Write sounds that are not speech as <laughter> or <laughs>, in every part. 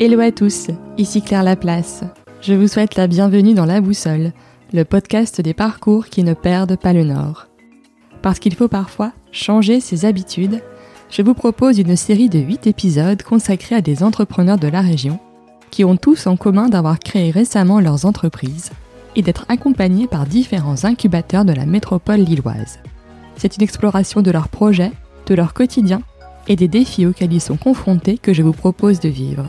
Hello à tous, ici Claire Laplace. Je vous souhaite la bienvenue dans La Boussole, le podcast des parcours qui ne perdent pas le nord. Parce qu'il faut parfois changer ses habitudes, je vous propose une série de 8 épisodes consacrés à des entrepreneurs de la région qui ont tous en commun d'avoir créé récemment leurs entreprises et d'être accompagnés par différents incubateurs de la métropole lilloise. C'est une exploration de leurs projets, de leur quotidien et des défis auxquels ils sont confrontés que je vous propose de vivre.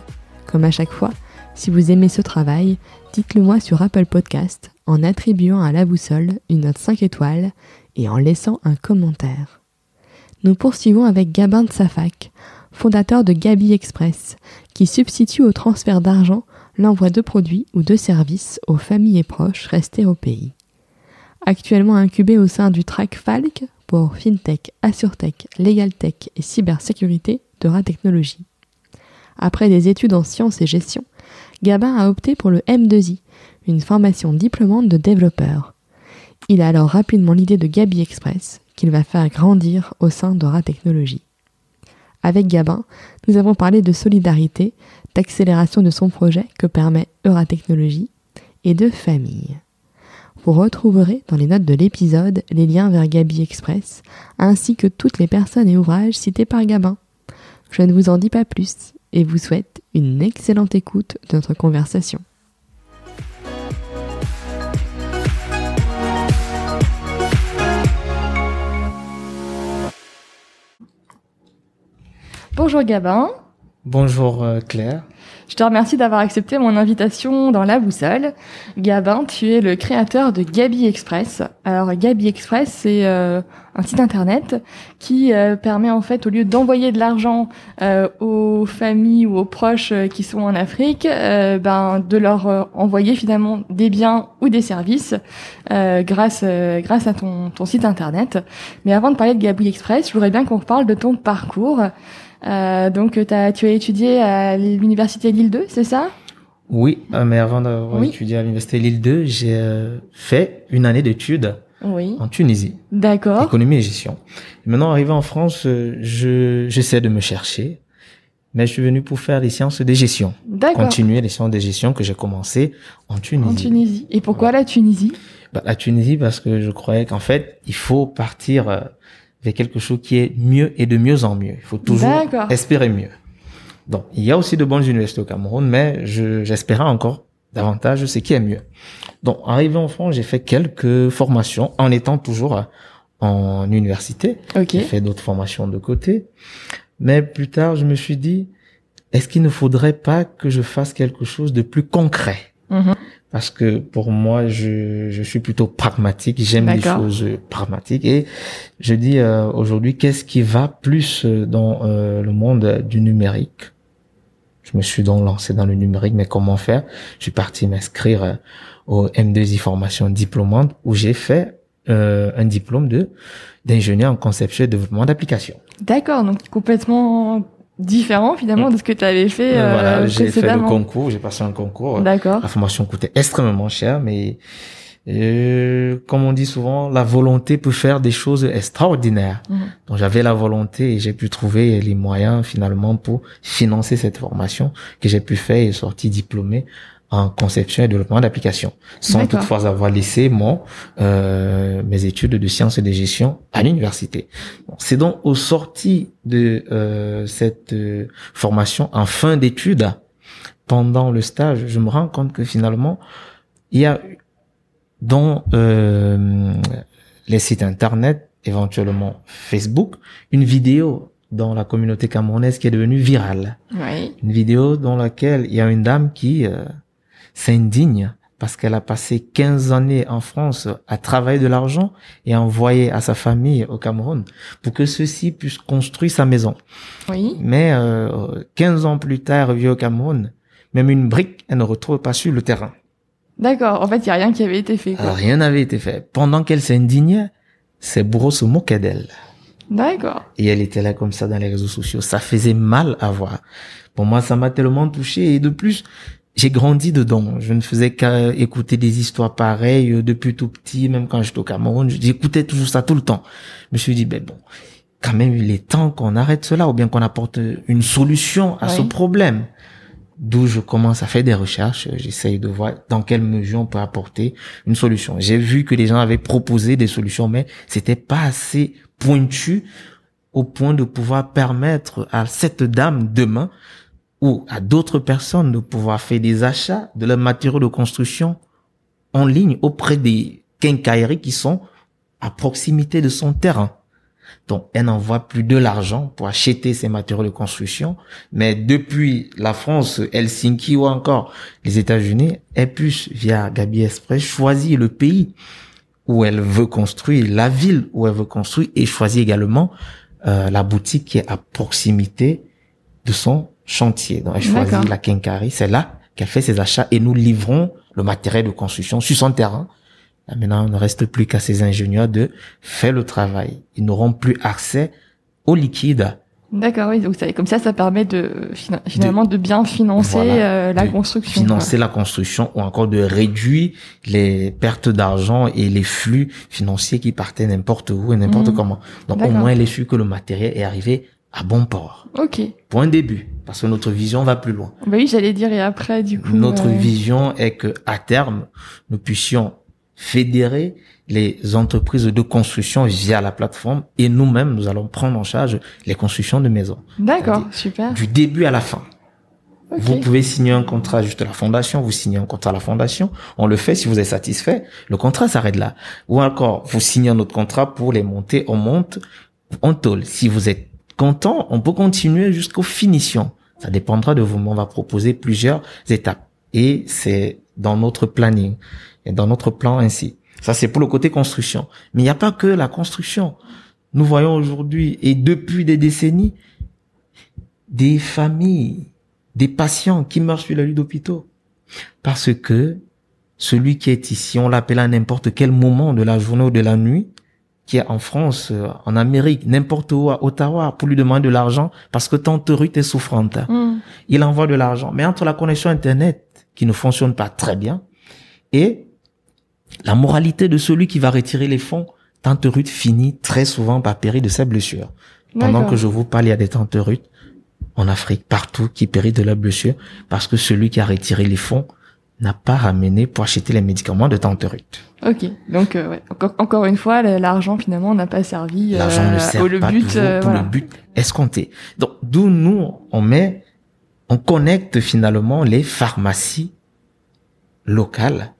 Comme à chaque fois, si vous aimez ce travail, dites-le moi sur Apple Podcast en attribuant à la boussole une note 5 étoiles et en laissant un commentaire. Nous poursuivons avec Gabin de fondateur de Gabi Express, qui substitue au transfert d'argent l'envoi de produits ou de services aux familles et proches restés au pays. Actuellement incubé au sein du track Falc pour FinTech, AssureTech, LegalTech et Cybersécurité de Technologies. Après des études en sciences et gestion, Gabin a opté pour le M2I, une formation diplômante de développeur. Il a alors rapidement l'idée de Gabi Express, qu'il va faire grandir au sein d'Aura Technologies. Avec Gabin, nous avons parlé de solidarité, d'accélération de son projet que permet Euratechnologie et de famille. Vous retrouverez dans les notes de l'épisode les liens vers Gabi Express, ainsi que toutes les personnes et ouvrages cités par Gabin. Je ne vous en dis pas plus et vous souhaite une excellente écoute de notre conversation. Bonjour Gabin. Bonjour euh, Claire. Je te remercie d'avoir accepté mon invitation dans la boussole. Gabin, tu es le créateur de Gabi Express. Alors Gabi Express, c'est euh, un site internet qui euh, permet en fait, au lieu d'envoyer de l'argent euh, aux familles ou aux proches qui sont en Afrique, ben de leur envoyer finalement des biens ou des services grâce grâce à ton, ton site internet. Mais avant de parler de Gabi Express, je voudrais bien qu'on parle de ton parcours. Euh, donc, as, tu as étudié à l'université Lille 2, c'est ça? Oui, euh, mais avant d'avoir étudié à l'université Lille 2, j'ai euh, fait une année d'études oui. en Tunisie. D'accord. Économie et gestion. maintenant, arrivé en France, je j'essaie de me chercher, mais je suis venu pour faire les sciences de gestion. D'accord. Continuer les sciences de gestion que j'ai commencé en Tunisie. En Tunisie. Et pourquoi la Tunisie? Bah, La Tunisie parce que je croyais qu'en fait, il faut partir quelque chose qui est mieux et de mieux en mieux. Il faut toujours espérer mieux. Donc, il y a aussi de bonnes universités au Cameroun, mais j'espérais encore davantage ce qui est mieux. Donc, arrivé en France, j'ai fait quelques formations en étant toujours en université. J'ai fait d'autres formations de côté. Mais plus tard, je me suis dit, est-ce qu'il ne faudrait pas que je fasse quelque chose de plus concret? Mm-hmm parce que pour moi, je, je suis plutôt pragmatique, j'aime les choses pragmatiques et je dis euh, aujourd'hui qu'est-ce qui va plus euh, dans euh, le monde du numérique? Je me suis donc lancé dans le numérique, mais comment faire? Je suis parti m'inscrire au M2I formation diplômante où j'ai fait un diplôme de d'ingénieur en conception et développement d'applications. D'accord, donc complètement différent finalement de ce que tu avais fait euh, voilà j'ai fait le concours j'ai passé un concours. D'accord. La formation coûtait extrêmement cher mais euh, comme on dit souvent la volonté peut faire des choses extraordinaires. Mhm. donc j'avais la volonté et j'ai pu trouver les moyens finalement pour financer cette formation que j'ai pu faire et sorti diplômé en conception et développement d'applications, sans toutefois avoir laissé mon euh, mes études de sciences et de gestion à l'université. C'est donc au sorti de euh, cette euh, formation en fin d'études, pendant le stage, je me rends compte que finalement, il y a dans euh, les sites internet, éventuellement Facebook, une vidéo dans la communauté camerounaise qui est devenue virale. Oui. Une vidéo dans laquelle il y a une dame qui s'indigne parce qu'elle a passé 15 années en France à travailler de l'argent et à envoyer à sa famille au Cameroun pour que ceux-ci puissent construire sa maison. Oui. Mais euh, 15 ans plus tard, revient au Cameroun, même une brique, elle ne retrouve pas sur le terrain. D'accord. En fait, il y a rien qui avait été fait. Quoi. Rien n'avait été fait. Pendant qu'elle s'indignait, ses bourreaux se moquaient d'elle. D'accord. Et elle était là comme ça dans les réseaux sociaux. Ça faisait mal à voir. Pour moi, ça m'a tellement touché. Et de plus, j'ai grandi dedans. Je ne faisais qu'à écouter des histoires pareilles euh, depuis tout petit, même quand j'étais au Cameroun. J'écoutais toujours ça tout le temps. Je me suis dit, ben bon, quand même, il est temps qu'on arrête cela ou bien qu'on apporte une solution à ce problème. d'où je commence à faire des recherches. J'essaye de voir dans quelle mesure on peut apporter une solution. J'ai vu que les gens avaient proposé des solutions, mais c'était pas assez pointu au point de pouvoir permettre à cette dame demain ou à d'autres personnes de pouvoir faire des achats de leurs matériaux de construction en ligne auprès des quincailleries qui sont à proximité de son terrain. Donc, elle n'envoie plus de l'argent pour acheter ses matériaux de construction. Mais depuis la France, Helsinki ou encore les États-Unis, elle puisse, via Gabi Express, choisir le pays où elle veut construire, la ville où elle veut construire et choisir également euh, la boutique qui est à proximité de son chantier. Donc, elle choisit la quincaillerie. C'est là qu'elle fait ses achats et nous livrons le matériel de construction sur son terrain maintenant, il ne reste plus qu'à ces ingénieurs de faire le travail. Ils n'auront plus accès au liquide. D'accord, oui. Donc comme ça, ça permet de finalement de, bien financer euh, la construction. Financer la construction ou encore de réduire les pertes d'argent et les flux financiers qui partaient n'importe où et n'importe mmh. comment. Donc au moins, il est sûr que le matériel est arrivé à bon port. Ok. Un début, parce que notre vision va plus loin. Bah oui, j'allais dire et après, du coup. Notre vision est que à terme, nous puissions fédérer les entreprises de construction via la plateforme et nous-mêmes, nous allons prendre en charge les constructions de maisons. D'accord, super. Du début à la fin. Vous pouvez signer un contrat juste à la fondation, vous signez un contrat à la fondation, on le fait si vous êtes satisfait, le contrat s'arrête là. Ou encore, vous signez un autre contrat pour les monter, on monte, on tôle. Si vous êtes content, on peut continuer jusqu'aux finitions. Ça dépendra de vous, mais on va proposer plusieurs étapes. Et c'est dans notre planning et dans notre plan ainsi. Ça, c'est pour le côté construction. Mais il n'y a pas que la construction. Nous voyons aujourd'hui et depuis des décennies des familles, des patients qui meurent sur la lit d'hôpitaux. Parce que celui qui est ici, on l'appelle à n'importe quel moment de la journée ou de la nuit, qui est en France, euh, en Amérique, n'importe où, à Ottawa, pour lui demander de l'argent, parce que tante Ruth est souffrante. Mm. Il envoie de l'argent. Mais entre la connexion Internet, qui ne fonctionne pas très bien, et la moralité de celui qui va retirer les fonds, Tante Ruth finit très souvent par périr de ses blessures. Pendant que je vous parle, il y a des Tante Ruth en Afrique, partout, qui périssent de leurs blessures parce que celui qui a retiré les fonds n'a pas ramené pour acheter les médicaments de Tante Ruth. Ok, donc euh, encore, une fois, l'argent finalement n'a pas servi euh, l'argent ne sert au pas but, euh, pour le but escompté. Donc d'où nous on met, on connecte finalement les pharmacies locales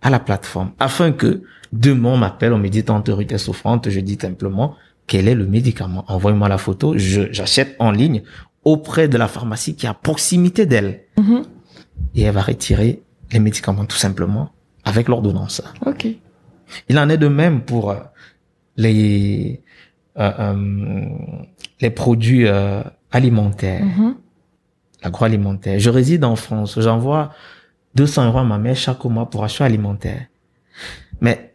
à la plateforme afin que demain on m'appelle, on me dit tante Ruth est souffrante, je dis simplement quel est le médicament? Envoyez-moi la photo, j'achète en ligne auprès de la pharmacie qui est à proximité d'elle. Mm-hmm. Et elle va retirer les médicaments tout simplement avec l'ordonnance. Ok. Il en est de même pour euh, les euh, euh, les produits alimentaires, mm-hmm. l'agroalimentaire. Je réside en France, j'envoie 200 euros à ma mère chaque mois pour achat alimentaire. Mais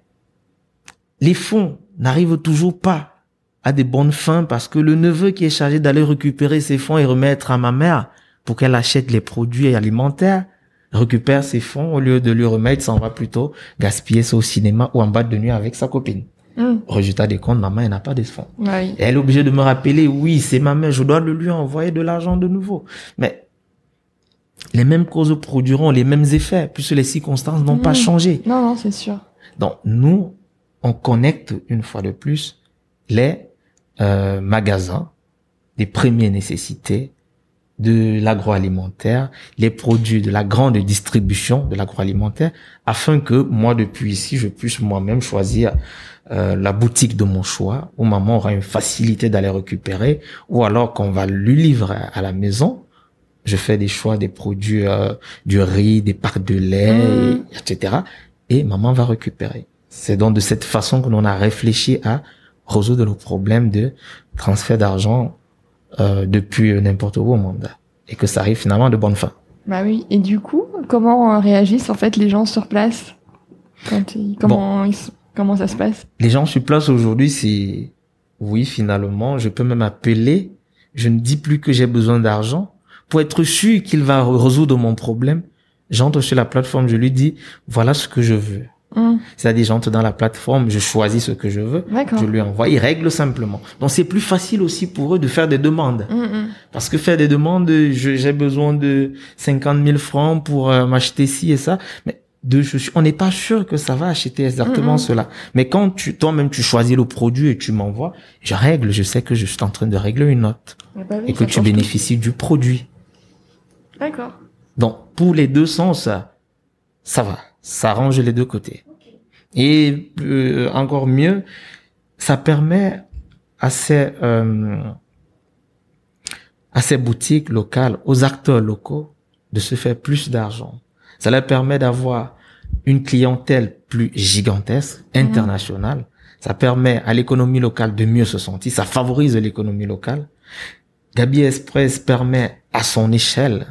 les fonds n'arrivent toujours pas à des bonnes fins parce que le neveu qui est chargé d'aller récupérer ses fonds et remettre à ma mère pour qu'elle achète les produits alimentaires récupère ses fonds au lieu de lui remettre, s'en va plutôt gaspiller ça au cinéma ou en bas de nuit avec sa copine. Mm. Résultat des comptes, maman, elle n'a pas de fonds. elle est obligée de me rappeler, oui, c'est ma mère, je dois lui envoyer de l'argent de nouveau. Mais les mêmes causes produiront les mêmes effets puisque les circonstances n'ont pas mmh. changé. Non, non, c'est sûr. Donc nous, on connecte une fois de plus les euh, magasins des premières nécessités de l'agroalimentaire, les produits de la grande distribution de l'agroalimentaire, afin que moi depuis ici, je puisse moi-même choisir euh, la boutique de mon choix, où maman aura une facilité d'aller récupérer, ou alors qu'on va lui livrer à la maison, je fais des choix des produits, euh, du riz, des pâtes de lait, mm. etc. Et maman va récupérer. C'est donc de cette façon que l'on a réfléchi à résoudre le problème de transfert d'argent euh, depuis n'importe où au monde et que ça arrive finalement de bonne fin. Bah oui. Et du coup, comment réagissent en fait les gens sur place quand comment comment ça se passe? Les gens sur place aujourd'hui, c'est oui finalement, je peux même appeler. Je ne dis plus que j'ai besoin d'argent pour être sûr qu'il va résoudre mon problème, j'entre sur la plateforme, je lui dis, voilà ce que je veux. Mmh. C'est-à-dire, j'entre dans la plateforme, je choisis ce que je veux, je lui envoie, il règle simplement. Donc, c'est plus facile aussi pour eux de faire des demandes. Mmh, Parce que faire des demandes, j'ai besoin de 50 000 francs pour euh, m'acheter ci et ça. Mais de on n'est pas sûr que ça va acheter exactement cela. Mais quand tu toi-même tu choisis le produit et tu m'envoies, je règle, je sais que je suis en train de régler une note bah et que tu bénéficies du produit. D'accord. Donc pour les deux sens, ça, va, ça arrange les deux côtés. Et euh, encore mieux, ça permet à ces euh, à ces boutiques locales, aux acteurs locaux, de se faire plus d'argent. Ça leur permet d'avoir une clientèle plus gigantesque, mhm. internationale. Ça permet à l'économie locale de mieux se sentir. Ça favorise l'économie locale. Gabi Express permet à son échelle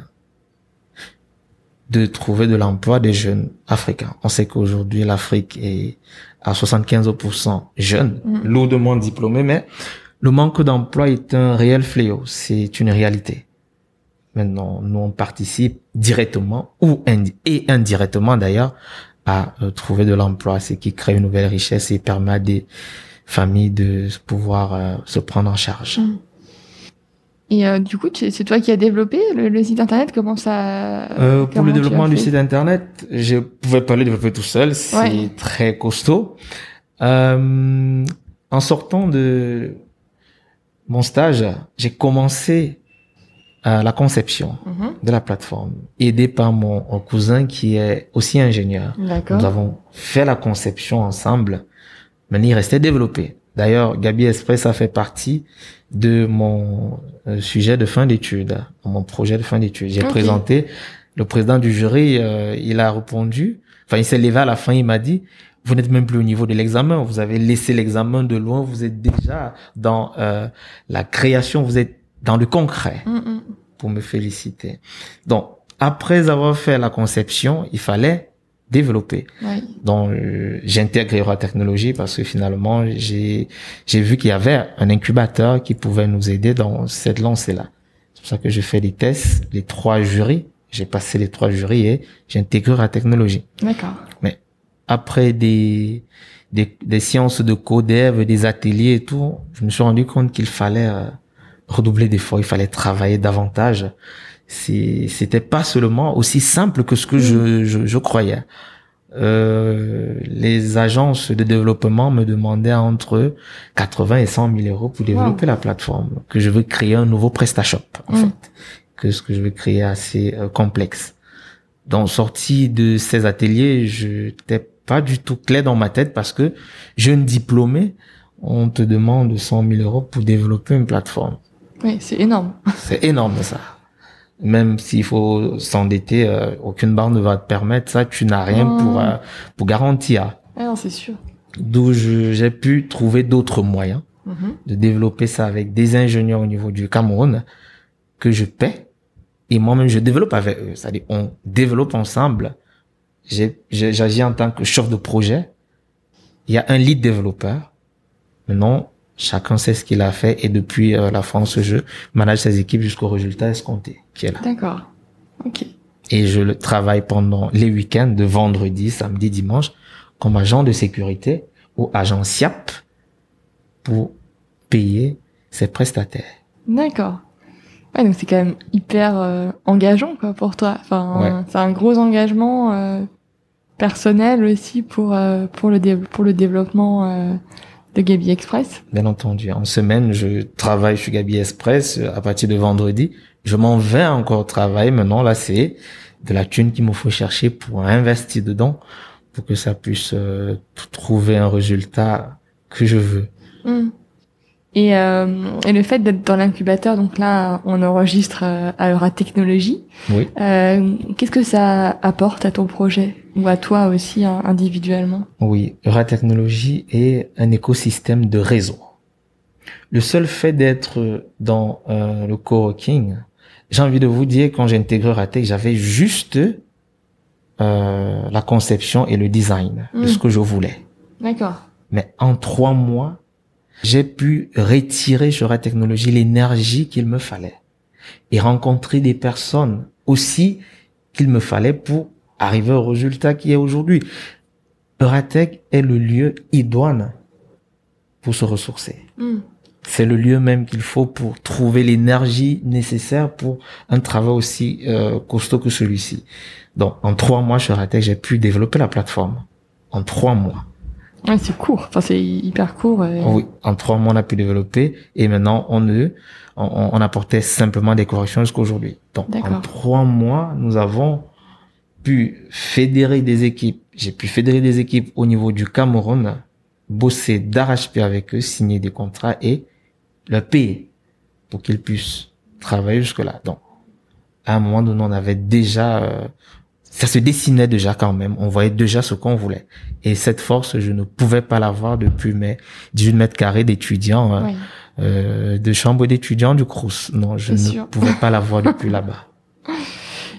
de trouver de l'emploi des jeunes africains. On sait qu'aujourd'hui, l'Afrique est à 75% jeune, mhm. lourdement diplômés, mais le manque d'emploi est un réel fléau. C'est une réalité. Maintenant, nous, on participe directement ou et indirectement d'ailleurs à euh, trouver de l'emploi, ce qui crée une nouvelle richesse et permet à des familles de pouvoir euh, se prendre en charge. Mmh. Et euh, du coup, c'est toi qui as développé le, site internet? Comment ça Pour le développement du site internet, je pouvais pas le développer tout seul. C'est très costaud. en sortant de mon stage, j'ai commencé la conception mhm. de la plateforme, aidé par mon, cousin qui est aussi ingénieur. Nous avons fait la conception ensemble, mais il restait développé. D'ailleurs, Gabi Express a fait partie de mon euh, sujet de fin d'études, mon projet de fin d'études. J'ai présenté, le président du jury, euh, il a répondu, enfin il s'est levé à la fin, il m'a dit, vous n'êtes même plus au niveau de l'examen, vous avez laissé l'examen de loin, vous êtes déjà dans euh, la création, vous êtes dans le concret mm, mm. pour me féliciter. Donc, après avoir fait la conception, il fallait développer. Donc, euh, la technologie parce que finalement, j'ai j'ai vu qu'il y avait un incubateur qui pouvait nous aider dans cette lancée-là. C'est pour ça que je fais des tests, les trois jurys. J'ai passé les trois jurys et j'ai intégré la technologie. D'accord. Mais après des, des, des séances de codev, des ateliers et tout, je me suis rendu compte qu'il fallait euh, redoubler d'efforts, il fallait travailler davantage. C'était pas seulement aussi simple que ce que je, je, je croyais. Euh, les agences de développement me demandaient entre 80 et 100 000 euros pour développer la plateforme, que je veux créer un nouveau PrestaShop, en mm. fait, que ce que je veux créer assez euh, complexe. Donc, sorti de ces ateliers, je n'étais pas du tout clair dans ma tête parce que jeune diplômé, on te demande 100 000 euros pour développer une plateforme. Oui, c'est énorme. C'est énorme ça. Même s'il faut s'endetter, euh, aucune banque ne va te permettre ça. Tu n'as rien pour euh, pour garantir. Ah non, c'est sûr. D'où j'ai pu trouver d'autres moyens mhm. de développer ça avec des ingénieurs au niveau du Cameroun que je paie et moi-même je développe avec eux. C'est-à-dire on développe ensemble. J'agis en tant que chef de projet. Il y a un lead développeur. Maintenant, Chacun sait ce qu'il a fait et depuis euh, la France, je manage ses équipes jusqu'au résultat escompté qui est là. D'accord. Ok. Et je le travaille pendant les week-ends de vendredi, samedi, dimanche comme agent de sécurité ou agent SIAP pour payer ses prestataires. D'accord. Ouais, donc c'est quand même hyper euh, engageant quoi pour toi. Enfin, c'est un gros engagement euh, personnel aussi pour pour le pour le développement de Gabi Express? Bien entendu. En semaine, je travaille chez Gabi Express à partir de vendredi. Je m'en vais encore travailler. Maintenant, là, c'est de la thune qu'il me faut chercher pour investir dedans pour que ça puisse euh, trouver un résultat que je veux. Hmm. Et, euh, et, le fait d'être dans l'incubateur, donc là, on enregistre euh, à Eura Technologie. Oui. Euh, Qu'est-ce que ça apporte à ton projet ou à toi aussi hein, individuellement? Oui, Eura Technologie est un écosystème de réseau. Le seul fait d'être dans euh, le coworking, j'ai envie de vous dire, quand j'ai intégré Euratech, j'avais juste euh, la conception et le design de hmm. ce que je voulais. D'accord. Mais en trois mois, j'ai pu retirer sur la technologie l'énergie qu'il me fallait et rencontrer des personnes aussi qu'il me fallait pour arriver au résultat qui est aujourd'hui. Euratech est le lieu idoine pour se ressourcer. Hmm. C'est le lieu même qu'il faut pour trouver l'énergie nécessaire pour un travail aussi euh, costaud que celui-ci. Donc, en trois mois chez Euratech, j'ai pu développer la plateforme. En trois mois. Ouais, c'est court. Enfin, c'est hyper court. Oui, en trois mois, on a pu développer et maintenant, on, on, on apportait simplement des corrections jusqu'aujourd'hui. Donc, en trois mois, nous avons pu fédérer des équipes. J'ai pu fédérer des équipes au niveau du Cameroun, bosser d'arrache-pied avec eux, signer des contrats et leur payer pour qu'ils puissent travailler jusque-là. Donc, à un moment donné, on avait déjà, euh, ça se dessinait déjà quand même. On voyait déjà ce qu'on voulait. Et cette force, je ne pouvais pas l'avoir depuis mes 18 mètres carrés d'étudiants, hein, euh, de chambre d'étudiants du Crous. Non, je ne pouvais pas l'avoir depuis <laughs> là-bas.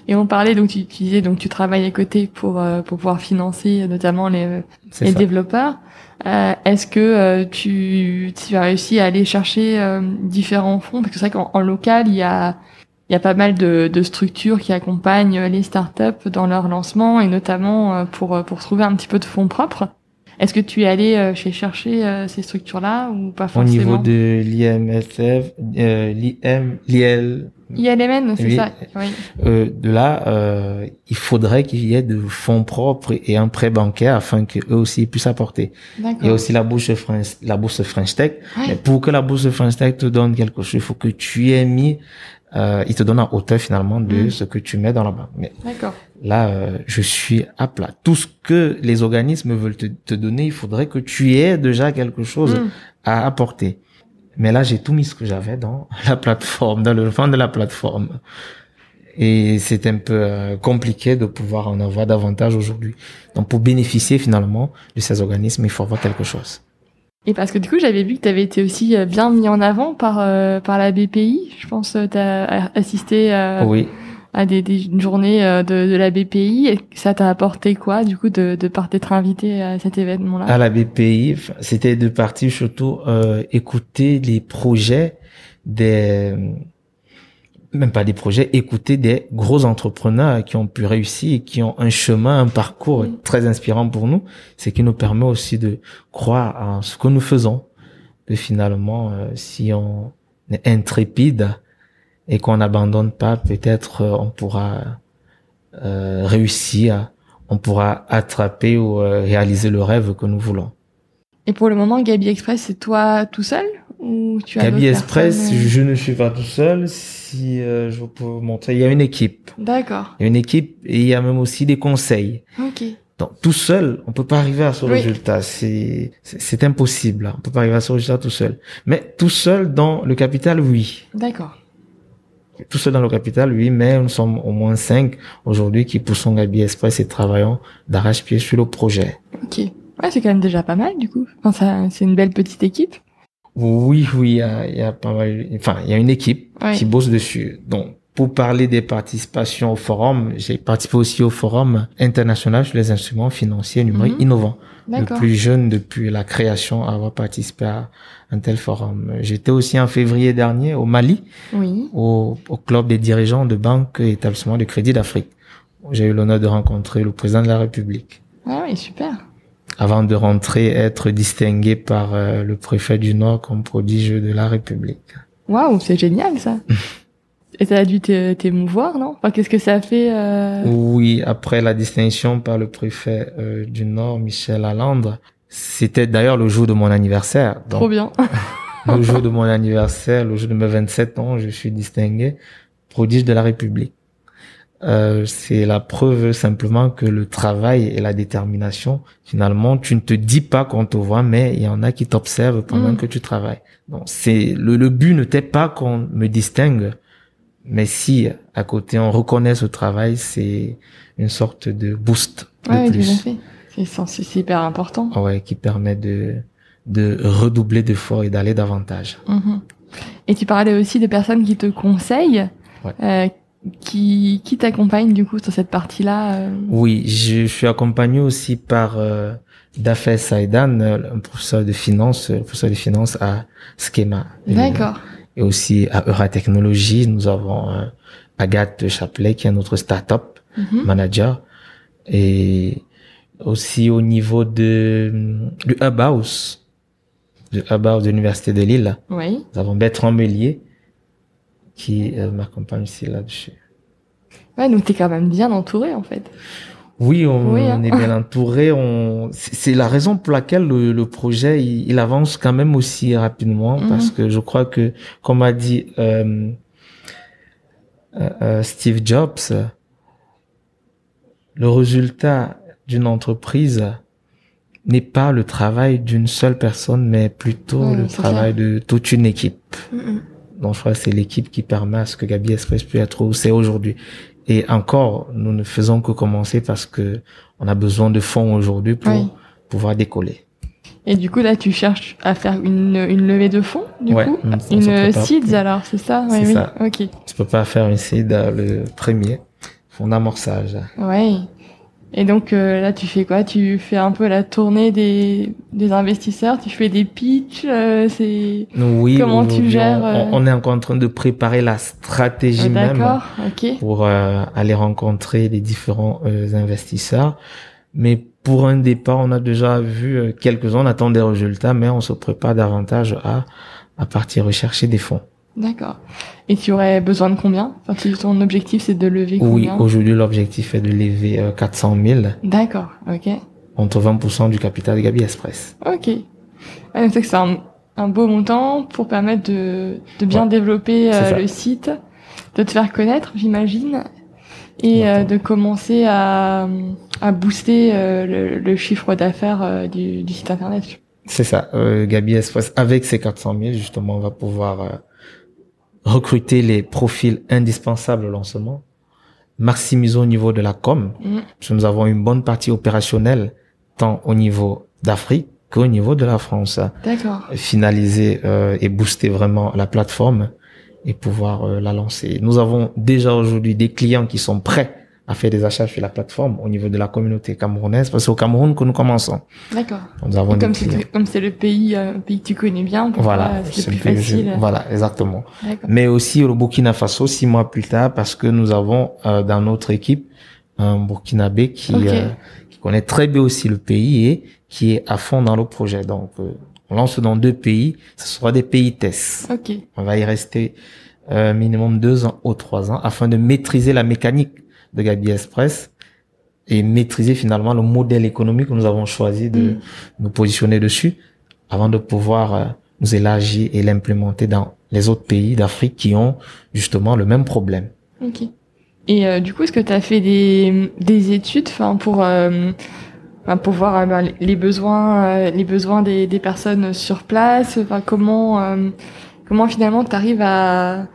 Et on parlait donc tu, disais donc tu travailles à côté pour euh, pour pouvoir financer notamment les les développeurs. Euh, Est-ce que euh, tu tu as réussi à aller chercher euh, différents fonds? Parce que c'est vrai qu'en local il y a il y a pas mal de, de, structures qui accompagnent les startups dans leur lancement et notamment pour pour trouver un petit peu de fonds propres. Est-ce que tu es allé chez chercher ces structures-là ou pas forcément Au niveau de l'IMSF, euh, l'IM, l'IL, ILMN, c'est ça. Oui. Euh, de là, euh, il faudrait qu'il y ait de fonds propres et un prêt bancaire afin qu'eux aussi puissent apporter. Il y a aussi la bourse French, la bourse French Tech. Mais pour que la bourse French Tech te donne quelque chose, il faut que tu aies mis, euh, il te donne un hauteur finalement de mm. ce que tu mets dans la banque. Mais là, euh, je suis à plat. Tout ce que les organismes veulent te, te donner, il faudrait que tu aies déjà quelque chose mm. à apporter. Mais là, j'ai tout mis ce que j'avais dans <laughs> la plateforme, dans le fond de la plateforme. Et c'est un peu euh, compliqué de pouvoir en avoir davantage aujourd'hui. Donc, pour bénéficier finalement de ces organismes, il faut avoir quelque chose. Et parce que du coup, j'avais vu que tu avais été aussi euh, bien mis en avant par euh, par la BPI. Je pense que tu as assisté à, oui à des, des journées euh, de, de, la BPI. Et ça t'a apporté quoi, du coup, de, de part d'être invité à cet événement-là? À la BPI, c'était de partir surtout euh, écouter les projets des même pas des projets, écouter des gros entrepreneurs qui ont pu réussir et qui ont un chemin, un parcours très inspirant pour nous. C'est qui nous permet aussi de croire en ce que nous faisons. Et finalement, euh, si on est intrépide, et qu'on n'abandonne pas, peut-être euh, on pourra euh, réussir, on pourra attraper ou euh, réaliser le rêve que nous voulons. Et pour le moment, Gabi Express, c'est toi tout seul ou tu as Gabi Express, je ne suis pas tout seul. Si je peux vous montrer, il y a une équipe. D'accord. Il y a une équipe et il y a même aussi des conseils. Ok. Donc tout seul, on peut pas arriver à ce résultat. C'est c'est impossible. On peut pas arriver à ce résultat tout seul. Mais tout seul dans le capital, oui. D'accord tout seul dans le capital, oui, mais nous sommes au moins cinq aujourd'hui qui poussons Gabi Express et travaillons d'arrache-pied sur le projet. Ok. Ouais, c'est quand même déjà pas mal, du coup. Enfin, c'est une belle petite équipe. Oui, oui, il y a, pas mal, enfin, il y a une équipe qui bosse dessus. Donc, pour parler des participations au forum, j'ai participé aussi au forum international sur les instruments financiers numériques mhm. innovants. Le plus jeune depuis la création à avoir participé à un tel forum. J'étais aussi en février dernier au Mali, oui. au, au club des dirigeants de banques et établissements de crédit d'Afrique. J'ai eu l'honneur de rencontrer le président de la République. Ah oui, super. Avant de rentrer, être distingué par euh, le préfet du Nord comme prodige de la République. Waouh, c'est génial ça. <laughs> Et ça a dû t'émouvoir, non? Enfin, Qu'est-ce que ça a fait euh... Oui, après la distinction par le préfet euh, du Nord, Michel Allandre, c'était d'ailleurs le jour de mon anniversaire. Trop bien. <laughs> le jour de mon anniversaire, le jour de mes 27 ans, je suis distingué prodige de la République. Euh, c'est la preuve simplement que le travail et la détermination, finalement, tu ne te dis pas qu'on te voit, mais il y en a qui t'observent pendant mm. que tu travailles. Donc, c'est le, le but n'était pas qu'on me distingue, mais si à côté on reconnaît ce travail, c'est une sorte de boost de plus. C'est hyper important. Ouais, qui permet de, de redoubler d'efforts et d'aller davantage. Mhm. Et tu parlais aussi des personnes qui te conseillent, euh, qui, qui t'accompagnent du coup sur cette partie-là. Euh... Oui, je, suis accompagné aussi par euh, Dafé Saïdan, euh, un professeur de finance, professeur de finance à Schema. D'accord. Et aussi à Euratechnologie, nous avons euh, Agathe Chapelet qui est notre startup mm manager. Et aussi au niveau de, du Hub House, du Hub House de l'Université de Lille. Oui. Nous avons Bertrand Mélier qui euh, m'accompagne ici là-dessus. Ouais, donc tu es quand même bien entouré en fait. Oui, on, hein. est bien entouré. On... C'est la raison pour laquelle le, projet il, avance quand même aussi rapidement mhm. parce que je crois que, comme a dit euh, euh, euh Steve Jobs, le résultat d'une entreprise n'est pas le travail d'une seule personne, mais plutôt le travail de toute une équipe. Mhm. Donc je crois que c'est l'équipe qui permet à ce que Gabi Express puisse être où c'est aujourd'hui. Et encore, nous ne faisons que commencer parce que on a besoin de fonds aujourd'hui pour pouvoir décoller. Et du coup, là, tu cherches à faire une, une levée de fonds, du coup Une seed, alors, c'est ça Oui, oui. Ça. Ok. Tu peux pas faire une seed euh, le premier, fonds d'amorçage. Oui. Et donc euh, là, tu fais quoi? Tu fais un peu la tournée des, des investisseurs, tu fais des pitchs, euh, c'est oui, comment tu gères euh? on, est encore en train de préparer la stratégie ah, même pour aller rencontrer les différents investisseurs. Mais pour un départ, on a déjà vu quelques-uns, on attend des résultats, mais on se prépare davantage à à partir rechercher des fonds. D'accord. Et tu aurais besoin de combien? Enfin, Ton objectif, c'est de lever combien? Oui, aujourd'hui, l'objectif est de lever 400 000. D'accord, ok. Entre 20% du capital de Gabi Express. Ok. c'est un, un, beau montant pour permettre de, de bien développer euh, le site, de te faire connaître, j'imagine, et euh, de commencer à, à booster euh, le, le, chiffre d'affaires du, du, site internet. C'est ça. Gabi Express, avec ces 400 000, justement, on va pouvoir recruter les profils indispensables au lancement, maximisons au niveau de la com, mm. parce que nous avons une bonne partie opérationnelle, tant au niveau d'Afrique qu'au niveau de la France. D'accord. Finaliser euh, et booster vraiment la plateforme et pouvoir euh, la lancer. Nous avons déjà aujourd'hui des clients qui sont prêts à faire des achats sur la plateforme au niveau de la communauté camerounaise, parce que c'est au Cameroun que nous commençons. D'accord. comme c'est comme c'est le pays, euh, pays que tu connais bien, voilà, c'est plus facile. voilà, exactement. Mais aussi au Burkina Faso six mois plus tard, parce que nous avons euh, dans notre équipe un Burkinabé qui euh, qui connaît très bien aussi le pays et qui est à fond dans le projet. Donc on lance dans deux pays, ce sera des pays tests. Ok. On va y rester minimum deux ans ou trois ans afin de maîtriser la mécanique de Gabi Express et maîtriser finalement le modèle économique que nous avons choisi de mm. nous positionner dessus avant de pouvoir euh, nous élargir et l'implémenter dans les autres pays d'Afrique qui ont justement le même problème. Ok. Et euh, du coup, est-ce que tu as fait des, des études enfin pour euh, pour voir ben, les besoins les besoins des, des personnes sur place, enfin comment comment finalement tu arrives à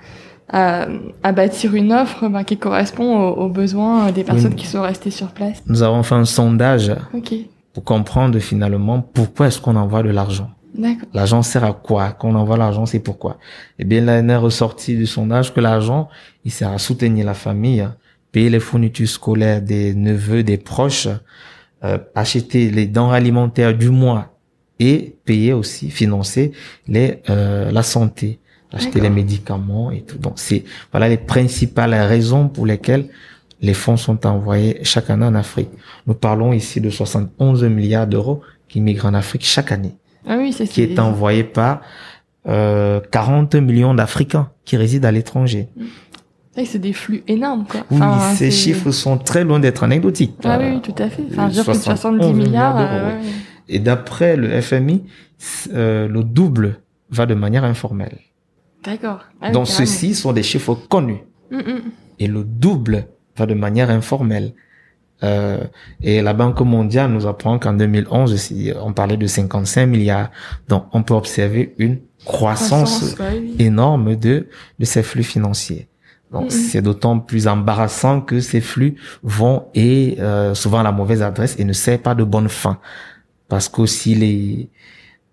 à, à, bâtir une offre ben, qui correspond aux, besoins des personnes qui sont restées sur place. Nous avons fait un sondage pour comprendre finalement pourquoi est-ce qu'on envoie de l'argent. L'argent sert à quoi? Quand on envoie l'argent, c'est pourquoi? Eh bien, là, est ressorti du sondage que l'argent, il sert à soutenir la famille, payer les fournitures scolaires des neveux, des proches, euh, acheter les denrées alimentaires du mois et payer aussi, financer les euh, la santé acheter les médicaments et tout. Donc c'est voilà les principales raisons pour lesquelles les fonds sont envoyés chaque année en Afrique. Nous parlons ici de 71 milliards d'euros qui migrent en Afrique chaque année. Ah oui, c'est qui est envoyé par euh, 40 millions d'Africains qui résident à l'étranger. C'est des flux énormes, quoi. oui, ces chiffres sont très loin d'être anecdotiques. Ah oui, tout à fait. Enfin, dire que 70 milliards. Euh, et d'après le FMI, euh, le double va de manière informelle. D'accord. Ah Donc ceux-ci sont des chiffres connus. Mm, mm. Et le double va de manière informelle. Euh, et la Banque mondiale nous apprend qu'en 2011, on parlait de 55 milliards. Donc on peut observer une croissance, énorme de, de ces flux financiers. Donc mm, c'est d'autant plus embarrassant que ces flux vont et euh, souvent à la mauvaise adresse et ne servent pas de bonne fin. Parce qu'aussi les,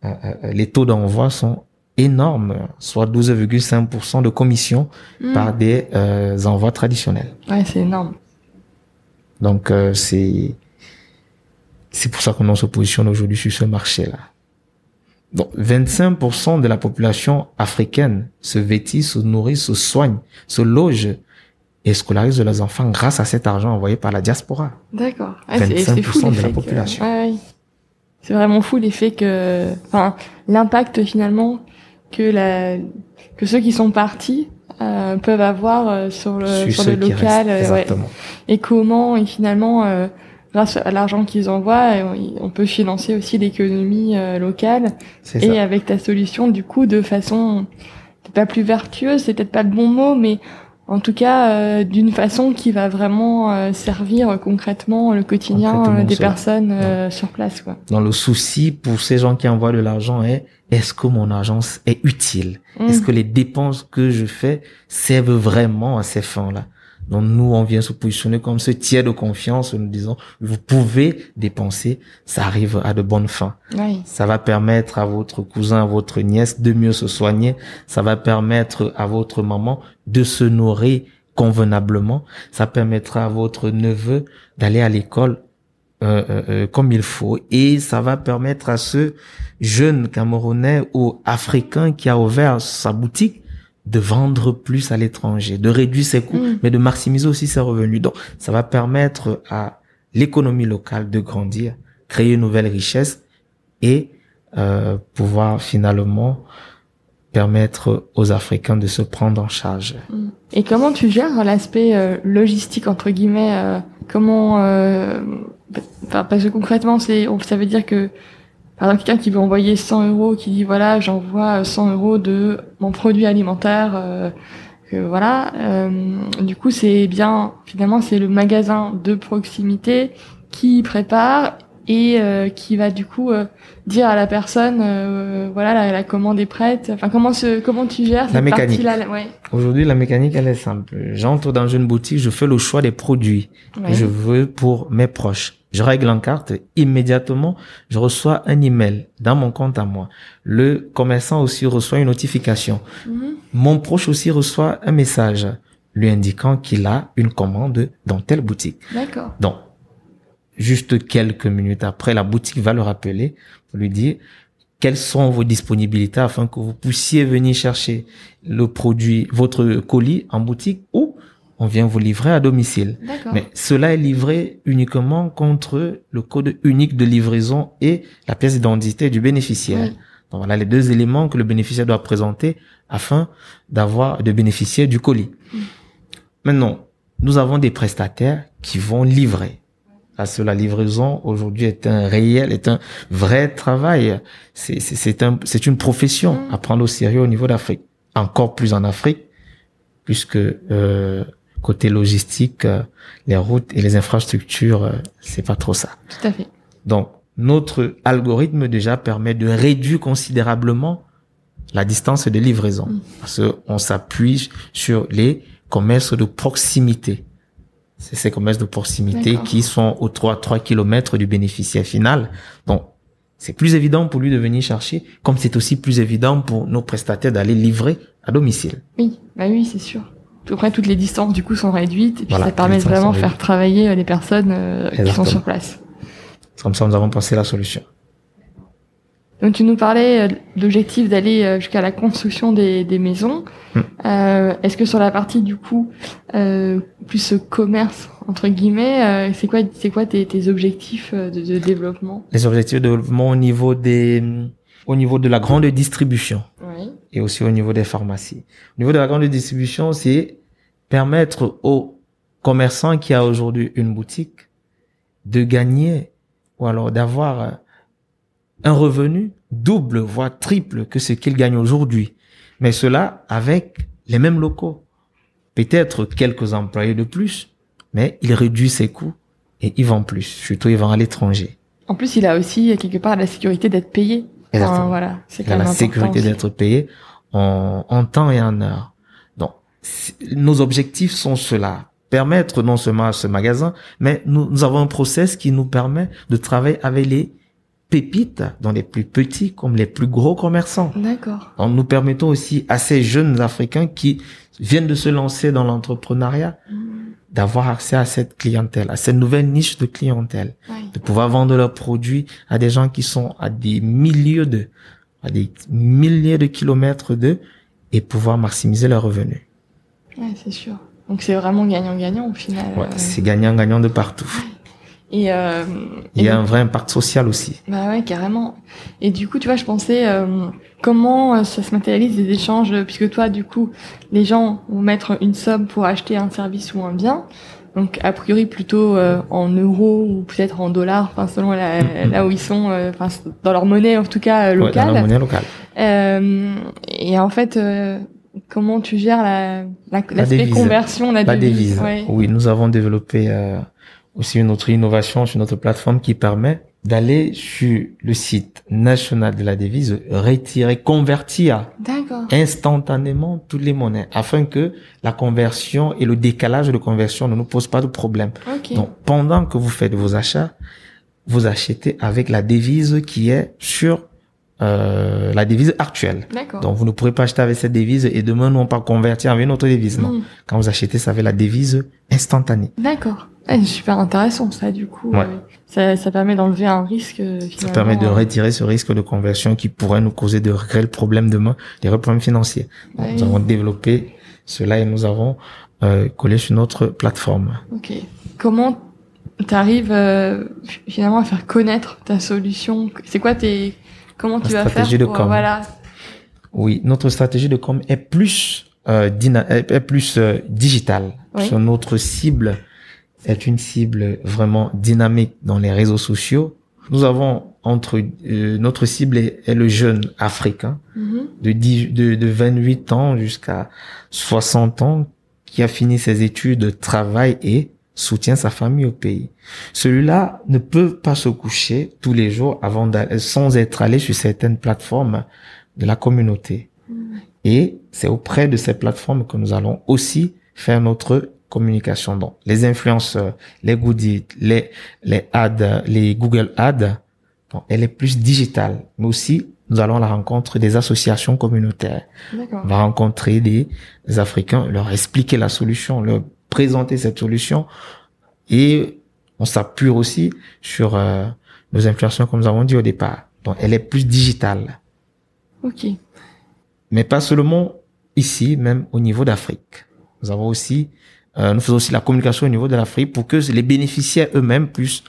euh, euh les taux d'envoi sont énorme, soit 12,5% de commission hmm. par des euh, envois traditionnels. Ouais, c'est énorme. Donc euh, c'est c'est pour ça qu'on se positionne aujourd'hui sur ce marché-là. Donc 25% de la population africaine se vêtit, se nourrit, se soigne, se loge et scolarisent leurs enfants grâce à cet argent envoyé par la diaspora. D'accord. Ah, c'est fou de la population. C'est vraiment fou l'effet que, enfin, l'impact finalement que la, que ceux qui sont partis euh, peuvent avoir euh, sur le sur, le local. Euh, et comment et finalement grâce à l'argent qu'ils envoient, on peut financer aussi l'économie locale. Et avec ta solution, du coup, de façon pas plus vertueuse, c'est peut-être pas le bon mot, mais en tout cas euh, d'une façon qui va vraiment euh, servir concrètement le quotidien euh, des personnes sur place. Quoi. Dans le souci pour ces gens qui envoient de l'argent est est-ce que mon argent est utile? Mmh. Est-ce que les dépenses que je fais servent vraiment à ces fins-là? Donc nous, on vient se positionner comme ce tiers de confiance, nous disons, vous pouvez dépenser, ça arrive à de bonnes fins. Ça va permettre à votre cousin, à votre nièce de mieux se soigner, ça va permettre à votre maman de se nourrir convenablement, ça permettra à votre neveu d'aller à l'école euh, euh, euh, comme il faut et ça va permettre à ce jeune Camerounais ou Africain qui a ouvert sa boutique de vendre plus à l'étranger, de réduire ses coûts, mm. mais de maximiser aussi ses revenus. Donc, ça va permettre à l'économie locale de grandir, créer une nouvelle richesse et euh, pouvoir finalement permettre aux Africains de se prendre en charge. Mm. Et comment tu gères l'aspect euh, logistique entre guillemets euh, Comment euh, parce que concrètement, c'est ça veut dire que par exemple, quelqu'un qui veut envoyer 100 euros, qui dit voilà, j'envoie 100 euros de mon produit alimentaire, euh, que voilà. Euh, du coup, c'est bien, finalement, c'est le magasin de proximité qui prépare et euh, qui va du coup dire à la personne voilà la, la, commande est prête. Enfin comment se comment tu gères cette la mécanique là? Ouais. aujourd'hui la mécanique elle est simple. J'entre dans une boutique je fais le choix des produits. Que je veux pour mes proches je règle en carte, immédiatement, je reçois un email dans mon compte à moi. Le commerçant aussi reçoit une notification. Mhm. Mon proche aussi reçoit un message lui indiquant qu'il a une commande dans telle boutique. D'accord. Donc, juste quelques minutes après, la boutique va le rappeler pour lui dire quelles sont vos disponibilités afin que vous puissiez venir chercher le produit, votre colis en boutique ou on vient vous livrer à domicile. Mais cela est livré uniquement contre le code unique de livraison et la pièce d'identité du bénéficiaire. Donc voilà les deux éléments que le bénéficiaire doit présenter afin d'avoir de bénéficier du colis. Mm. Maintenant, nous avons des prestataires qui vont livrer. Parce que la livraison aujourd'hui est un réel, est un vrai travail. C'est c'est un c'est une profession mm. à prendre au sérieux au niveau d'Afrique. Encore plus en Afrique, puisque euh, côté logistique, euh, les routes et les infrastructures, euh, c'est pas trop ça. Tout à fait. Donc, notre algorithme déjà permet de réduire considérablement la distance de livraison. Mm. Parce qu'on s'appuie sur les commerces de proximité. C'est ces commerces de proximité qui sont aux 3, 3 km du bénéficiaire final. Donc, c'est plus évident pour lui de venir chercher, comme c'est aussi plus évident pour nos prestataires d'aller livrer à domicile. Oui, bah oui, c'est sûr après toutes les distances du coup sont réduites et puis ça permet vraiment de faire travailler euh, les personnes euh, qui sont sur place. Comme ça, nous avons pensé la solution. Donc tu nous parlais euh, de l'objectif d'aller jusqu'à la construction des, des maisons. Hmm. Euh, Est-ce que sur la partie du coup euh, plus commerce entre guillemets, c'est quoi c'est quoi tes, tes objectifs de, de, développement? Les objectifs de développement au niveau des au niveau de la grande distribution. Et aussi au niveau des pharmacies. Au niveau de la grande distribution, c'est permettre aux commerçants qui a aujourd'hui une boutique de gagner ou alors d'avoir un revenu double, voire triple que ce qu'ils gagnent aujourd'hui. Mais cela avec les mêmes locaux. Peut-être quelques employés de plus, mais il réduit ses coûts et ils vendent plus. Surtout, ils vendent à l'étranger. En plus, il a aussi quelque part la sécurité d'être payé. Voilà, c'est la sécurité d'être payé en, en temps et en heure. Donc, nos objectifs sont cela permettre non seulement à ce magasin, mais nous, nous, avons un process qui nous permet de travailler avec les pépites, dans les plus petits comme les plus gros commerçants. D'accord. Donc nous permettons aussi à ces jeunes Africains qui viennent de se lancer dans l'entrepreneuriat mm. D'avoir accès à cette clientèle, à cette nouvelle niche de clientèle, de pouvoir vendre leurs produits à des gens qui sont à des milliers de, à des milliers de kilomètres d'eux et pouvoir maximiser leurs revenus. Ouais, c'est sûr. Donc c'est vraiment gagnant-gagnant au final. Ouais, c'est gagnant-gagnant de partout. Et euh, il y a un vrai impact social aussi. Bah ouais, carrément. Et du coup, tu vois, je pensais euh, comment euh, ça se matérialise les échanges, puisque toi, du coup, les gens vont mettre une somme pour acheter un service ou un bien. Donc a priori plutôt euh, en euros ou peut-être en dollars, enfin selon la, mm-hmm. là où ils sont, enfin dans leur monnaie en tout cas locale. Ouais, dans leur monnaie locale. et en fait, comment tu gères la l'aspect la conversion, la, la devise, devise. Oui, nous avons développé aussi une autre innovation sur notre plateforme qui permet d'aller sur le site national de la devise, retirer, convertir instantanément toutes les monnaies afin que la conversion et le décalage de conversion ne nous posent pas de problème. Donc, pendant que vous faites vos achats, vous achetez avec la devise qui est sur euh, la devise actuelle. Donc vous ne pourrez pas acheter avec cette devise et demain non pas convertir avec une autre devise. Non. Hmm. Quand vous achetez, ça avec la devise instantanée. D'accord. C'est super intéressant ça du coup. Ouais. Ça, ça, permet d'enlever un risque. Finalement. Ça permet de retirer ce risque de conversion qui pourrait nous causer de réels problèmes demain, des réels problèmes financiers. Nous avons développé cela et nous avons euh, collé sur notre plateforme. Ok. Comment tu arrives euh, finalement à faire connaître ta solution? C'est quoi tes comment tu vas faire pour, de voilà Oui, notre stratégie de com est plus euh, est plus euh, digitale. Notre cible est une cible vraiment dynamique dans les réseaux sociaux. Nous avons entre euh, notre cible est, le jeune africain mm-hmm. de, 10, de, de 28 ans jusqu'à 60 ans qui a fini ses études, travaille et soutient sa famille au pays. Celui-là ne peut pas se coucher tous les jours avant sans être allé sur certaines plateformes de la communauté. Mm. Et c'est auprès de ces plateformes que nous allons aussi faire notre communication. Donc, les influenceurs, les goodies, les, les ads, les Google Ads, donc, elle est plus digitale. Mais aussi, nous allons à la rencontre des associations communautaires. On va rencontrer des, Africains, leur expliquer la solution, leur présenter cette solution. Et on s'appuie aussi sur euh, nos influenceurs, comme nous avons dit au départ. Donc, elle est plus digitale. Ok. Mais pas seulement ici, même au niveau d'Afrique. Nous avons aussi euh, nous faisons aussi la communication au niveau de l'Afrique pour que les bénéficiaires eux-mêmes puissent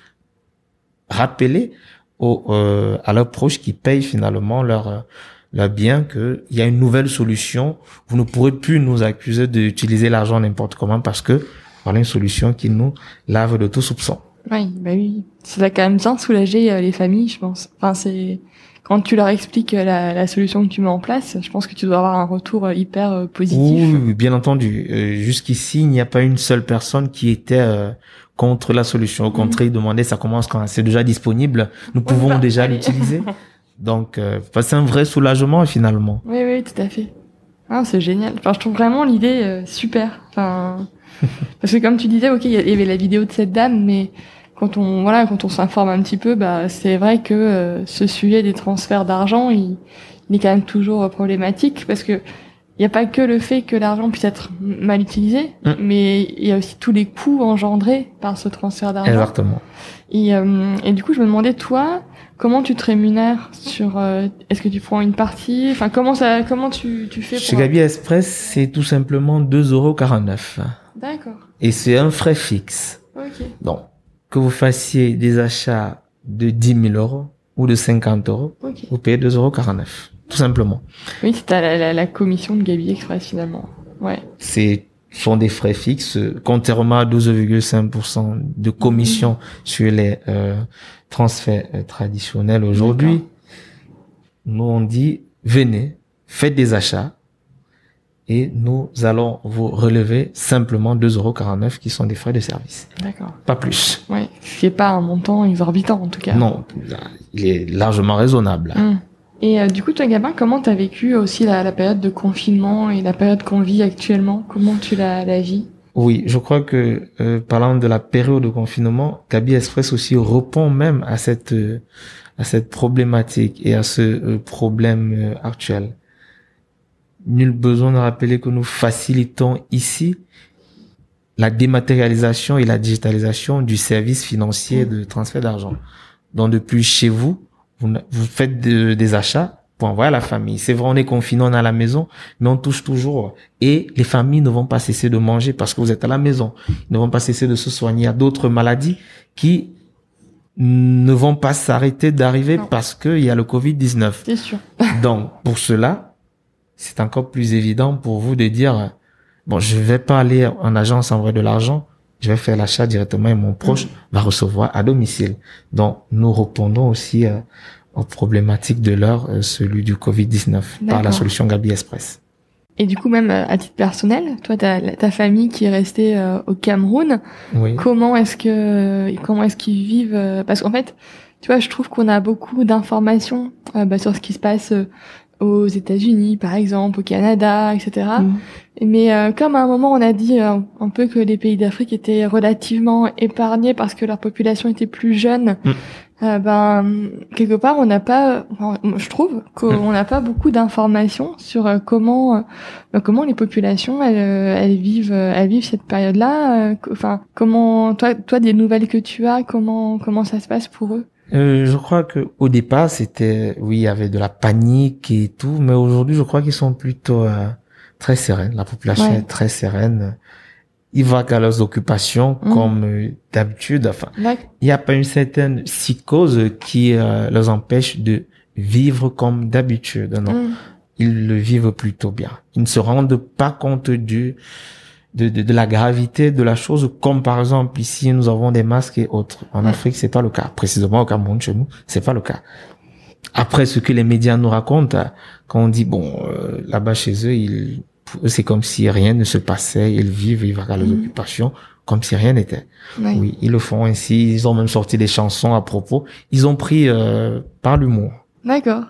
rappeler aux, euh, à leurs proches qui payent finalement leur euh, leur bien qu'il y a une nouvelle solution. Vous ne pourrez plus nous accuser d'utiliser l'argent n'importe comment parce que voilà une solution qui nous lave de tout soupçon. Oui, bah oui. Ça va quand même bien soulager les familles, je pense. Enfin, c'est quand tu leur expliques la, la, solution que tu mets en place, je pense que tu dois avoir un retour euh, hyper euh, positif. Oui, bien entendu. Euh, Jusqu'ici, il n'y a pas une seule personne qui était euh, contre la solution. Au mhm. contraire, ils demandaient ça commence quand c'est déjà disponible. Nous pouvons bah, déjà l'utiliser. <laughs> Donc, c'est un vrai soulagement finalement. Oui, oui, tout à fait. Ah, c'est génial. Enfin, je trouve vraiment l'idée super. Enfin, <laughs> parce que comme tu disais, ok, il y avait la vidéo de cette dame, mais quand on voilà quand on s'informe un petit peu bah c'est vrai que euh, ce sujet des transferts d'argent il, il, est quand même toujours problématique parce que il n'y a pas que le fait que l'argent puisse être mal utilisé, mm. mais il y a aussi tous les coûts engendrés par ce transfert d'argent. Exactement. Et, euh, et, du coup, je me demandais, toi, comment tu te rémunères sur euh, Est-ce que tu prends une partie? Enfin, comment ça Comment tu, tu fais Chez Gabi Express, c'est tout simplement 2,49€. D'accord. Et c'est un frais fixe. Ok. Donc, que vous fassiez des achats de 10 000 euros ou de 50 euros, vous payez 2,49 euros, tout simplement. Oui, c'est la, la, la, commission de Gabi Express finalement. Ouais. C'est sont des frais fixes, contrairement à 12,5% de commission mhm. sur les euh, transferts euh, traditionnels aujourd'hui. Nous on dit venez, faites des achats, et nous allons vous relever simplement 2,49 euros qui sont des frais de service. D'accord. Pas plus. Oui, ce qui n'est pas un montant exorbitant en tout cas. Non, il est largement raisonnable. Hum. Et euh, du coup, toi, Gabin, comment tu as vécu aussi la, la, période de confinement et la période qu'on vit actuellement? Comment tu la, la vis? Oui, je crois que euh, parlant de la période de confinement, Gabi Express aussi répond même à cette euh, à cette problématique et à ce euh, problème actuel. Nul besoin de rappeler que nous facilitons ici la dématérialisation et la digitalisation du service financier de transfert d'argent. Donc depuis chez vous, vous, faites des achats pour envoyer à la famille. C'est vrai, on est confiné, on est à la maison, mais on touche toujours. Et les familles ne vont pas cesser de manger parce que vous êtes à la maison. Ils ne vont pas cesser de se soigner. Il y a d'autres maladies qui ne vont pas s'arrêter d'arriver parce qu'il y a le Covid-19. C'est sûr. <laughs> Donc, pour cela, c'est encore plus évident pour vous de dire, bon, je vais pas aller en agence envoyer de l'argent, je vais faire l'achat directement et mon proche mm. va recevoir à domicile. Donc, nous répondons aussi euh, aux problématiques de l'heure, euh, celui du Covid-19, par la solution Gabi Express. Et du coup, même euh, à titre personnel, toi, ta, ta famille qui est restée au Cameroun, comment est-ce que comment est-ce qu'ils vivent Parce qu'en fait, tu vois, je trouve qu'on a beaucoup d'informations bah, sur ce qui se passe aux États-Unis, par exemple, au Canada, etc. Mm. Mais euh, comme à un moment on a dit euh, un peu que les pays d'Afrique étaient relativement épargnés parce que leur population était plus jeune, mm. Euh, ben quelque part on n'a pas, je trouve qu'on mm. n'a pas beaucoup d'informations sur comment comment les populations elles, elles vivent elles vivent cette période-là. Enfin comment toi toi des nouvelles que tu as comment comment ça se passe pour eux? Euh, je crois que au départ c'était oui il y avait de la panique et tout, mais aujourd'hui je crois qu'ils sont plutôt euh, très sereines. La population est très sereine. Ils vont à leurs occupations mmh. comme euh, d'habitude. Enfin, il n'y a pas une certaine psychose qui euh, les empêche de vivre comme d'habitude. Non, mmh. ils le vivent plutôt bien. Ils ne se rendent pas compte du de, de, de, la gravité de la chose, comme par exemple ici nous avons des masques et autres. En Afrique, c'est pas le cas. Précisément au Cameroun, chez nous, c'est pas le cas. Après, ce que les médias nous racontent, quand on dit bon, euh, là-bas chez eux, ils, c'est comme si rien ne se passait, ils vivent, ils vont à leurs mm. occupations, comme si rien n'était. Oui. ils le font ainsi. Ils ont même sorti des chansons à propos. Ils ont pris euh, par l'humour. D'accord.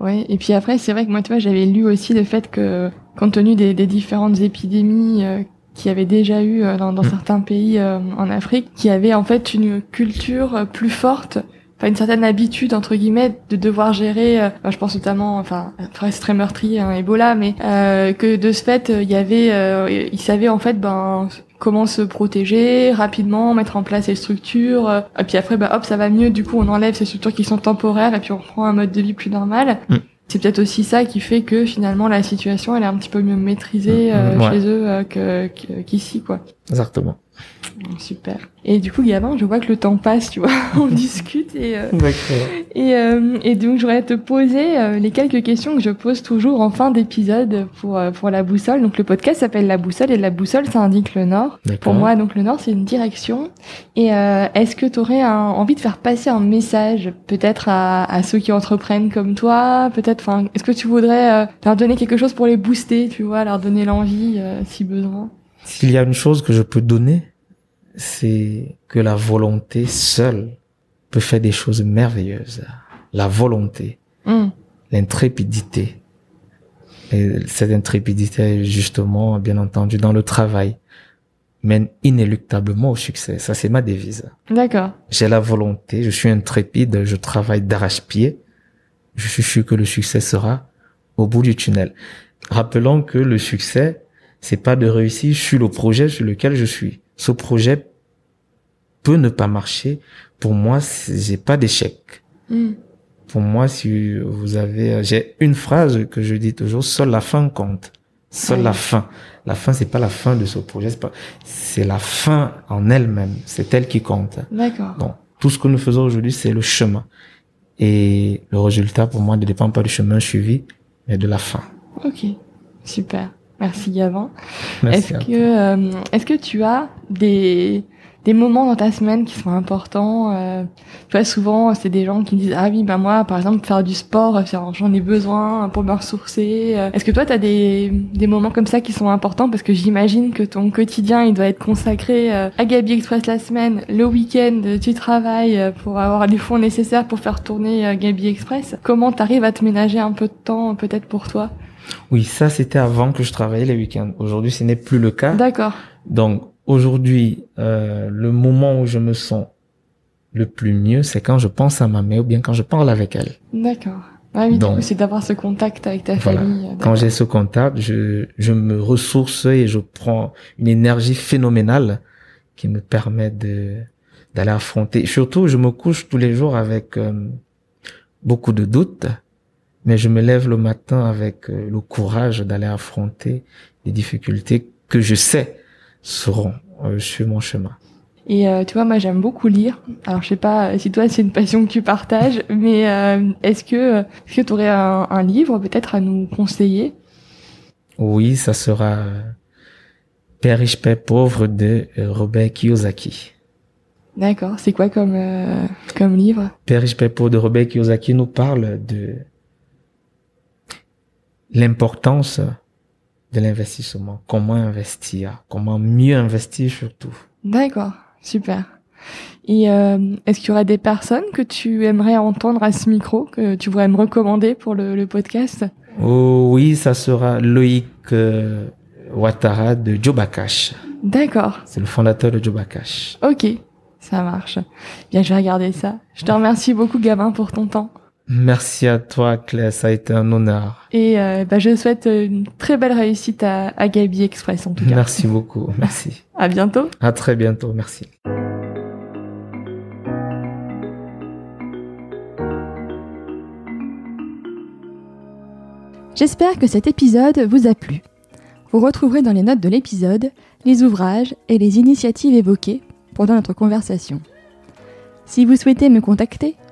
Oui, et puis après, c'est vrai que moi, tu vois, j'avais lu aussi le fait que, compte tenu des, des différentes épidémies euh, qu'il y avait déjà eu euh, dans, dans mm. certains pays euh, en Afrique, qui avait en fait une culture plus forte, enfin une certaine habitude entre guillemets de devoir gérer. je pense notamment, enfin, après c'est très meurtrier, hein, Ebola, mais que de ce fait, il y avait, ils savaient en fait, ben comment se protéger rapidement, mettre en place les structures. et puis après, bah hop, ça va mieux. Du coup, on enlève ces structures qui sont temporaires et puis on reprend un mode de vie plus normal. Mm. C'est peut-être aussi ça qui fait que finalement la situation elle est un petit peu mieux maîtrisée mm. euh, chez eux euh, qu'ici quoi. Exactement. Super. Et du coup, Gavin, je vois que le temps passe, tu vois, <laughs> on <laughs> discute et euh, et, euh, et donc je voudrais te poser euh, les quelques questions que je pose toujours en fin d'épisode pour euh, pour la boussole. Donc le podcast s'appelle la boussole et la boussole ça indique le nord. Pour moi, donc le nord c'est une direction. Et est-ce que tu aurais envie de faire passer un message peut-être à, à ceux qui entreprennent comme toi, peut-être, enfin, est-ce que tu voudrais leur donner quelque chose pour les booster, tu vois, leur donner l'envie si besoin? S'il y a une chose que je peux donner, c'est que la volonté seule peut faire des choses merveilleuses. La volonté, mm. l'intrépidité. Et cette intrépidité, justement, bien entendu, dans le travail, mène inéluctablement au succès. Ça, c'est ma devise. D'accord. J'ai la volonté, je suis intrépide, je travaille d'arrache-pied. Je suis sûr que le succès sera au bout du tunnel. Rappelons que le succès, c'est pas de réussir sur le projet sur lequel je suis. Ce projet peut ne pas marcher. Pour moi, j'ai pas d'échec. Hmm. Pour moi, si vous avez, j'ai une phrase que je dis toujours, seule la fin compte. Seule la fin. La fin, c'est pas la fin de ce projet, c'est pas, c'est la fin en elle-même. C'est elle qui compte. D'accord. Donc, tout ce que nous faisons aujourd'hui, c'est le chemin. Et le résultat, pour moi, ne dépend pas du chemin suivi, mais de la fin. Ok. Super. Merci Gavin. Est-ce que, euh, est-ce que tu as des, des moments dans ta semaine qui sont importants euh, Tu vois, souvent, c'est des gens qui disent ah oui, ben moi, par exemple, faire du sport, j'en ai besoin pour me ressourcer. Euh, est-ce que toi, tu as des, des moments comme ça qui sont importants? Parce que j'imagine que ton quotidien, il doit être consacré euh, à Gabi Express la semaine, le week-end, tu travailles pour avoir les fonds nécessaires pour faire tourner Gabi Express. Comment t'arrives à te ménager un peu de temps, peut-être pour toi? Oui, ça c'était avant que je travaillais les week-ends. Aujourd'hui, ce n'est plus le cas. D'accord. Donc aujourd'hui, euh, le moment où je me sens le plus mieux, c'est quand je pense à ma mère ou bien quand je parle avec elle. D'accord. Ah oui, Donc, c'est d'avoir ce contact avec ta famille. Quand j'ai ce contact, je, je me ressource et je prends une énergie phénoménale qui me permet de d'aller affronter. Surtout, je me couche tous les jours avec euh, beaucoup de doutes mais je me lève le matin avec euh, le courage d'aller affronter les difficultés que je sais seront euh, sur mon chemin. Et euh, tu vois, moi j'aime beaucoup lire. Alors je sais pas si toi c'est une passion que tu partages, <laughs> mais est-ce que est-ce que tu aurais un, un livre peut-être à nous conseiller? Oui, ça sera Père riche, Père pauvre de Robert Kiyosaki. D'accord. C'est quoi comme comme livre? Père riche, Père pauvre de Robert Kiyosaki nous parle de l'importance de l'investissement, comment investir, comment mieux investir surtout? D'accord, super. Et euh, est-ce qu'il y aurait des personnes que tu aimerais entendre à ce micro, que tu voudrais me recommander pour le, podcast? Oh, Oui, ça sera Loïc euh, Ouattara de Jobakash. D'accord. C'est le fondateur de Jobakash. Ok, ça marche. Bien, je vais regarder ça. Je te remercie beaucoup, Gabin, pour ton temps. Merci à toi, Claire. Ça a été un honneur. Et euh, bah, je souhaite une très belle réussite à, à Gabi Express, en tout cas. Merci beaucoup. Merci. <laughs> à bientôt. À très bientôt. Merci. J'espère que cet épisode vous a plu. Vous retrouverez dans les notes de l'épisode les ouvrages et les initiatives évoquées pendant notre conversation. Si vous souhaitez me contacter